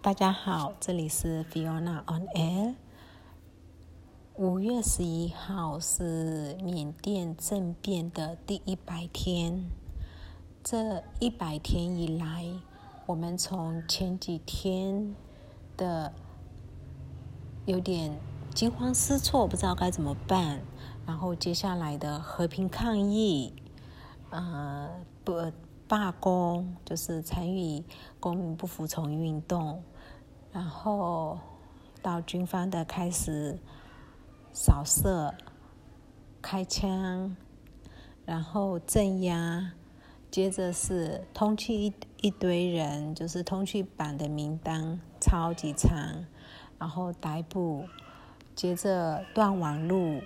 大家好，这里是 Fiona on Air。五月十一号是缅甸政变的第一百天。这一百天以来，我们从前几天的有点惊慌失措，不知道该怎么办，然后接下来的和平抗议，呃，不。罢工就是参与公民不服从运动，然后到军方的开始扫射、开枪，然后镇压，接着是通缉一一堆人，就是通缉版的名单超级长，然后逮捕，接着断网路，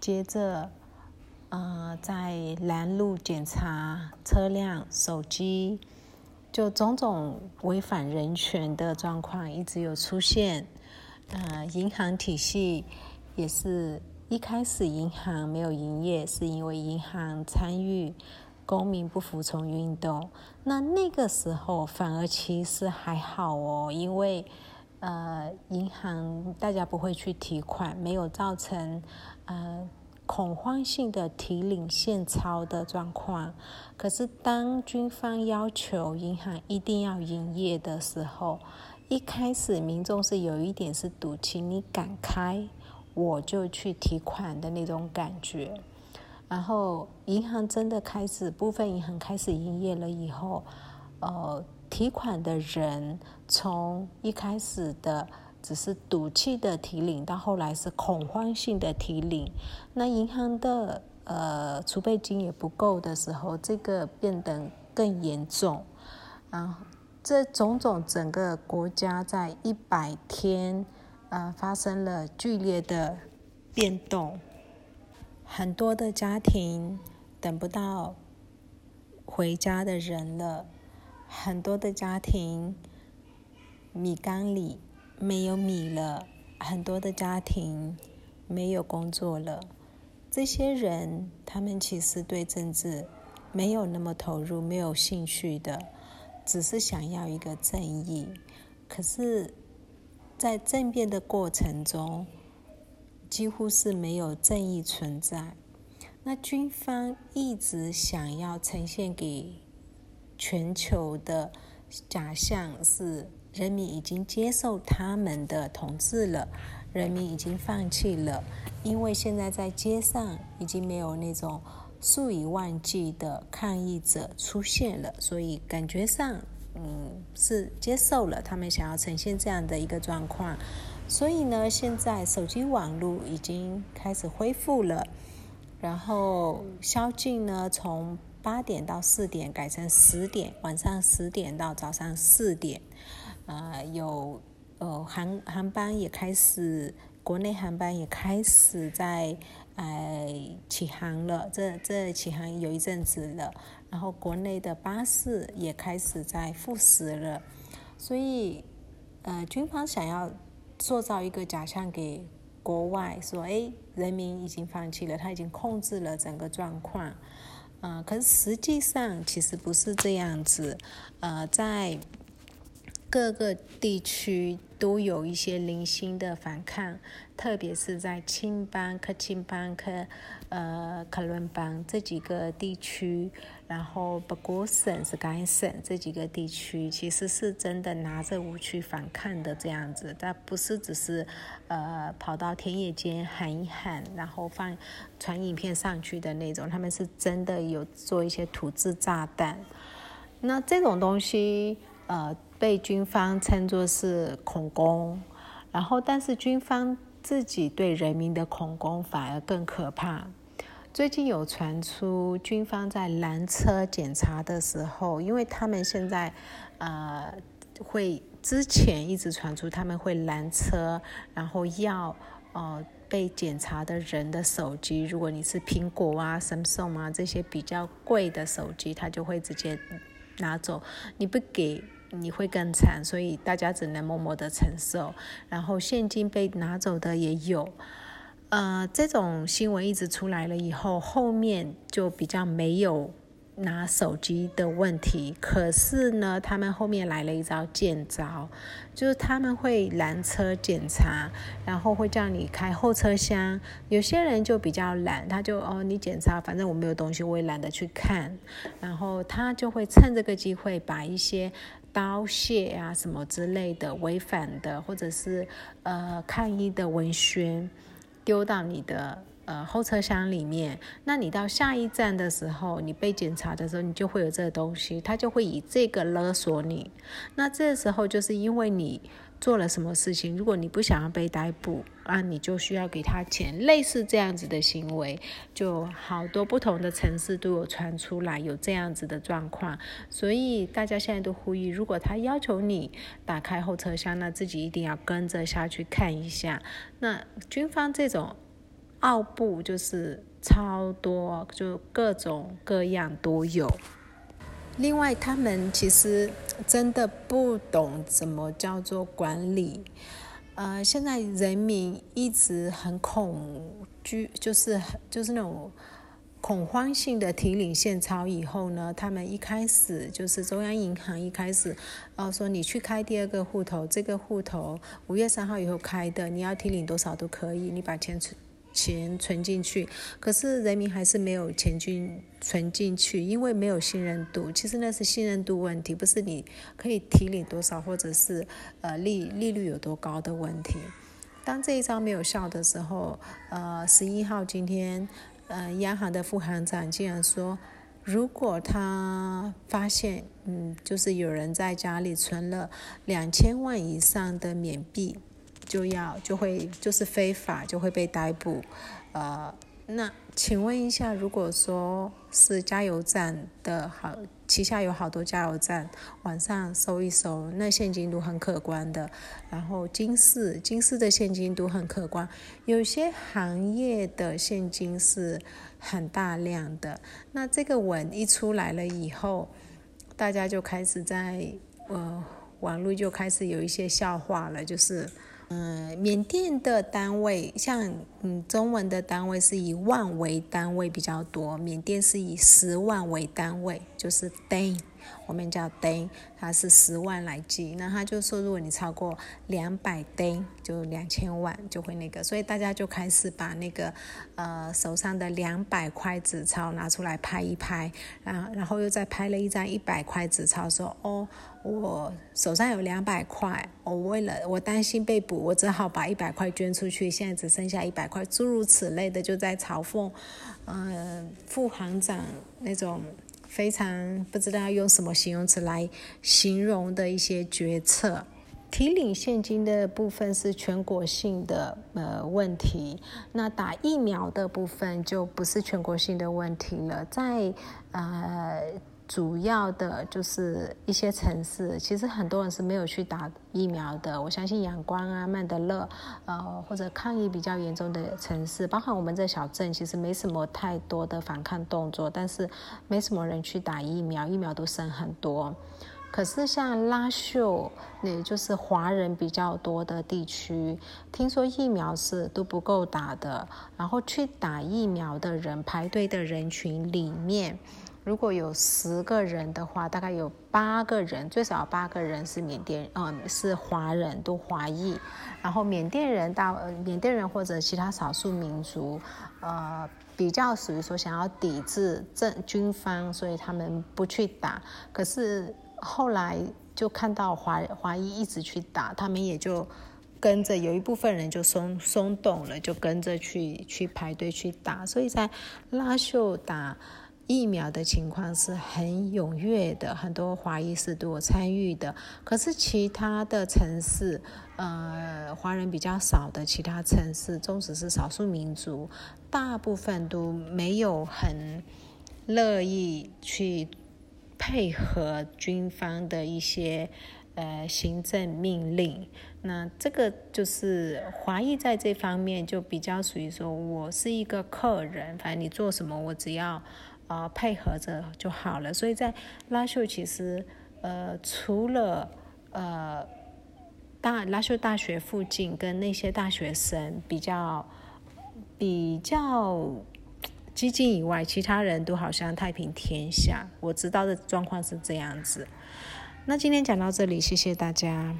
接着。呃，在拦路检查车辆、手机，就种种违反人权的状况一直有出现。呃，银行体系也是一开始银行没有营业，是因为银行参与公民不服从运动。那那个时候反而其实还好哦，因为呃，银行大家不会去提款，没有造成呃。恐慌性的提领现钞的状况，可是当军方要求银行一定要营业的时候，一开始民众是有一点是赌气，你敢开，我就去提款的那种感觉。然后银行真的开始，部分银行开始营业了以后，呃，提款的人从一开始的。只是赌气的提领，到后来是恐慌性的提领。那银行的呃储备金也不够的时候，这个变得更严重。啊，这种种整个国家在一百天呃发生了剧烈的变动，很多的家庭等不到回家的人了，很多的家庭米缸里。没有米了，很多的家庭没有工作了。这些人，他们其实对政治没有那么投入，没有兴趣的，只是想要一个正义。可是，在政变的过程中，几乎是没有正义存在。那军方一直想要呈现给全球的假象是。人民已经接受他们的统治了，人民已经放弃了，因为现在在街上已经没有那种数以万计的抗议者出现了，所以感觉上，嗯，是接受了他们想要呈现这样的一个状况。所以呢，现在手机网络已经开始恢复了，然后宵禁呢从八点到四点改成十点，晚上十点到早上四点。呃，有呃航航班也开始，国内航班也开始在呃起航了。这这起航有一阵子了，然后国内的巴士也开始在复驶了。所以，呃，军方想要塑造一个假象给国外，说，哎，人民已经放弃了，他已经控制了整个状况。嗯，可是实际上其实不是这样子。呃，在各个地区都有一些零星的反抗，特别是在青邦、克钦邦、克呃克伦邦这几个地区，然后不过省是甘省这几个地区，其实是真的拿着武器反抗的这样子，但不是只是呃跑到田野间喊一喊，然后放传影片上去的那种，他们是真的有做一些土制炸弹。那这种东西，呃。被军方称作是恐攻，然后但是军方自己对人民的恐攻反而更可怕。最近有传出军方在拦车检查的时候，因为他们现在呃会之前一直传出他们会拦车，然后要呃被检查的人的手机，如果你是苹果啊、Samsung 啊这些比较贵的手机，他就会直接拿走，你不给。你会更惨，所以大家只能默默的承受。然后现金被拿走的也有，呃，这种新闻一直出来了以后，后面就比较没有拿手机的问题。可是呢，他们后面来了一招剑招，就是他们会拦车检查，然后会叫你开后车厢。有些人就比较懒，他就哦，你检查，反正我没有东西，我也懒得去看。然后他就会趁这个机会把一些刀械啊什么之类的违反的，或者是呃抗议的文宣丢到你的。呃，后车厢里面，那你到下一站的时候，你被检查的时候，你就会有这个东西，他就会以这个勒索你。那这时候就是因为你做了什么事情，如果你不想要被逮捕啊，你就需要给他钱。类似这样子的行为，就好多不同的城市都有传出来有这样子的状况。所以大家现在都呼吁，如果他要求你打开后车厢，那自己一定要跟着下去看一下。那军方这种。奥布就是超多，就各种各样都有。另外，他们其实真的不懂怎么叫做管理。呃，现在人民一直很恐惧，就是就是那种恐慌性的提领现钞以后呢，他们一开始就是中央银行一开始，然后说你去开第二个户头，这个户头五月三号以后开的，你要提领多少都可以，你把钱存。钱存进去，可是人民还是没有钱进存进去，因为没有信任度。其实那是信任度问题，不是你可以提领多少，或者是呃利利率有多高的问题。当这一招没有效的时候，呃，十一号今天，呃，央行的副行长竟然说，如果他发现，嗯，就是有人在家里存了两千万以上的缅币。就要就会就是非法就会被逮捕，呃，那请问一下，如果说是加油站的好旗下有好多加油站，晚上搜一搜，那现金都很可观的。然后金市金市的现金都很可观，有些行业的现金是很大量的。那这个文一出来了以后，大家就开始在呃网络就开始有一些笑话了，就是。嗯，缅甸的单位像嗯，中文的单位是以万为单位比较多，缅甸是以十万为单位，就是 day。我们叫 day，它是十万来计。那他就说，如果你超过两百 day，就两千万就会那个。所以大家就开始把那个呃手上的两百块纸钞拿出来拍一拍，然然后又再拍了一张一百块纸钞，说哦，我手上有两百块，我为了我担心被捕，我只好把一百块捐出去，现在只剩下一百块，诸如此类的，就在嘲讽，嗯，副行长那种。非常不知道用什么形容词来形容的一些决策。提领现金的部分是全国性的呃问题，那打疫苗的部分就不是全国性的问题了，在呃。主要的就是一些城市，其实很多人是没有去打疫苗的。我相信阳光啊、曼德勒，呃，或者抗疫比较严重的城市，包括我们这小镇，其实没什么太多的反抗动作，但是没什么人去打疫苗，疫苗都剩很多。可是像拉秀，也就是华人比较多的地区，听说疫苗是都不够打的，然后去打疫苗的人排队的人群里面。如果有十个人的话，大概有八个人，最少八个人是缅甸，嗯，是华人，都华裔。然后缅甸人大，缅甸人或者其他少数民族，呃，比较属于说想要抵制政军方，所以他们不去打。可是后来就看到华华裔一直去打，他们也就跟着有一部分人就松松动了，就跟着去去排队去打。所以在拉秀打。疫苗的情况是很踊跃的，很多华裔是都有参与的。可是其他的城市，呃，华人比较少的其他城市，纵使是少数民族，大部分都没有很乐意去配合军方的一些呃行政命令。那这个就是华裔在这方面就比较属于说，我是一个客人，反正你做什么，我只要。啊，配合着就好了。所以在拉秀，其实呃，除了呃大拉秀大学附近跟那些大学生比较比较激进以外，其他人都好像太平天下。我知道的状况是这样子。那今天讲到这里，谢谢大家。